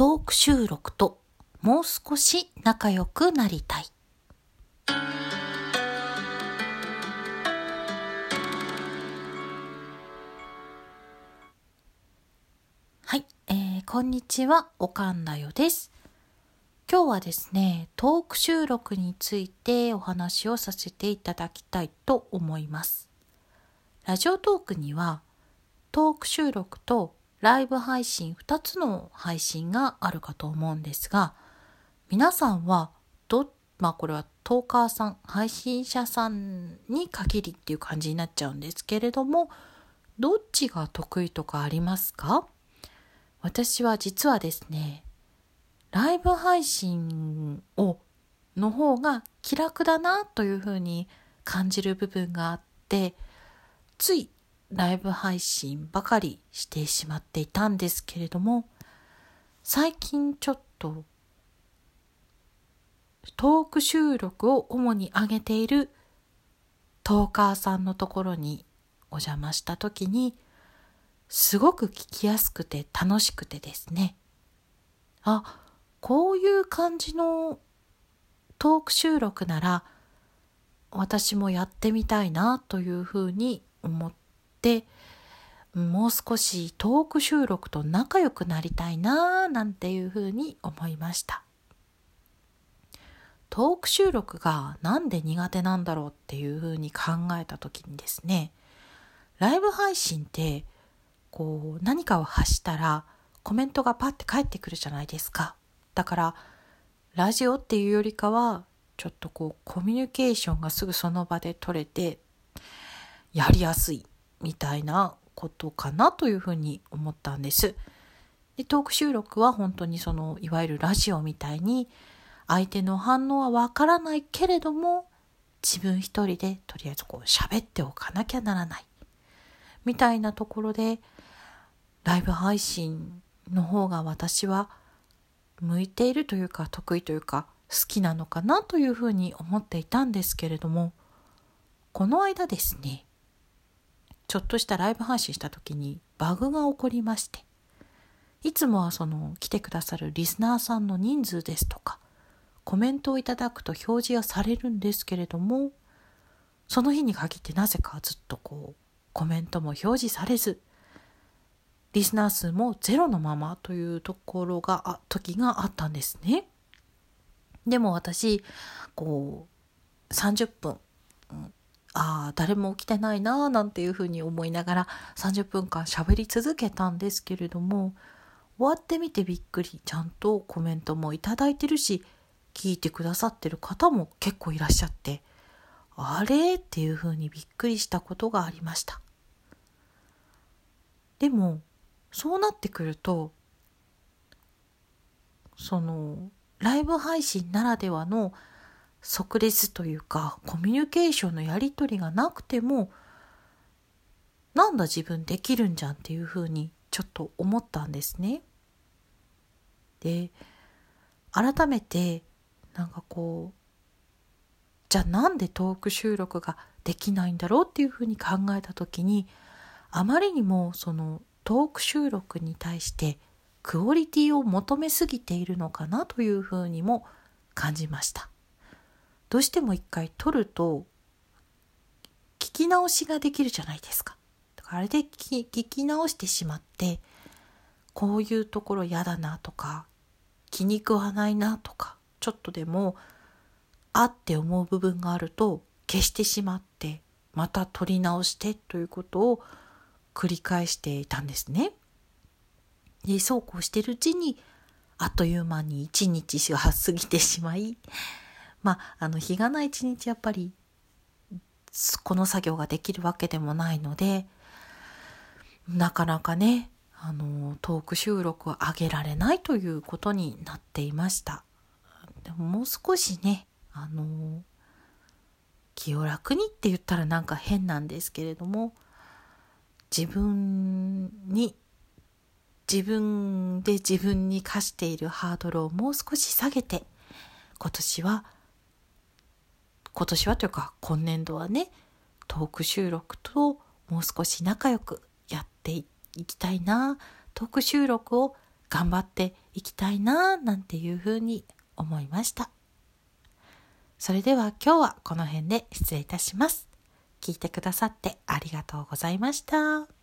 トーク収録ともう少し仲良くなりたい。はい、えー、こんにちは、おかんだよです。今日はですね、トーク収録についてお話をさせていただきたいと思います。ラジオトークにはトーク収録とライブ配信2つの配信があるかと思うんですが、皆さんはど、まあこれはトーカーさん、配信者さんに限りっていう感じになっちゃうんですけれども、どっちが得意とかありますか？私は実はですね、ライブ配信をの方が気楽だなというふうに感じる部分があって、ついライブ配信ばかりしてしまっていたんですけれども、最近ちょっとトーク収録を主に上げているトーカーさんのところにお邪魔した時に、すごく聞きやすくて楽しくてですね。あ、こういう感じのトーク収録なら私もやってみたいなというふうに思って、もう少しトーク収録と仲良くなりたいなぁなんていうふうに思いました。トーク収録がなんで苦手なんだろうっていうふうに考えた時にですね、ライブ配信ってこう何かを発したらコメントがパッて返ってくるじゃないですか。だからラジオっていうよりかはちょっとこうコミュニケーションがすぐその場で取れてやりやすいみたいなことかなというふうに思ったんです。でトーク収録は本当にそのいわゆるラジオみたいに相手の反応はわからないけれども自分一人でとりあえずこう喋っておかなきゃならないみたいなところでライブ配信の方が私は向いているというか得意というか好きなのかなというふうに思っていたんですけれどもこの間ですねちょっとしたライブ配信した時にバグが起こりまして、いつもはその来てくださるリスナーさんの人数ですとか、コメントをいただくと表示がされるんですけれども、その日に限ってなぜかずっとこう、コメントも表示されず、リスナー数もゼロのままというところが、時があったんですね。でも私、こう、30分、ああ、誰も来てないなあなんていうふうに思いながら30分間喋り続けたんですけれども、終わってみてびっくり、ちゃんとコメントもいただいてるし、聞いてくださってる方も結構いらっしゃって、あれっていうふうにびっくりしたことがありました。でも、そうなってくると、その、ライブ配信ならではの即レスというかコミュニケーションのやり取りがなくてもなんだ自分できるんじゃんっていうふうにちょっと思ったんですね。で改めてなんかこうじゃあなんでトーク収録ができないんだろうっていうふうに考えた時にあまりにもそのトーク収録に対してクオリティを求めすぎているのかなというふうにも感じました。どうしても一回撮ると聞き直しができるじゃないですか。だからあれで聞き直してしまってこういうところ嫌だなとか気に食わないなとかちょっとでもあって思う部分があると消してしまってまた撮り直してということを繰り返していたんですね。でそうこうしてるうちにあっという間に一日が過ぎてしまいまあ、あの、日がない一日やっぱり、この作業ができるわけでもないので、なかなかね、あの、トーク収録を上げられないということになっていました。でももう少しね、あの、気を楽にって言ったらなんか変なんですけれども、自分に、自分で自分に課しているハードルをもう少し下げて、今年は今年はというか今年度はねトーク収録ともう少し仲良くやっていきたいなトーク収録を頑張っていきたいななんていうふうに思いました。それでは今日はこの辺で失礼いたします。聞いてくださってありがとうございました。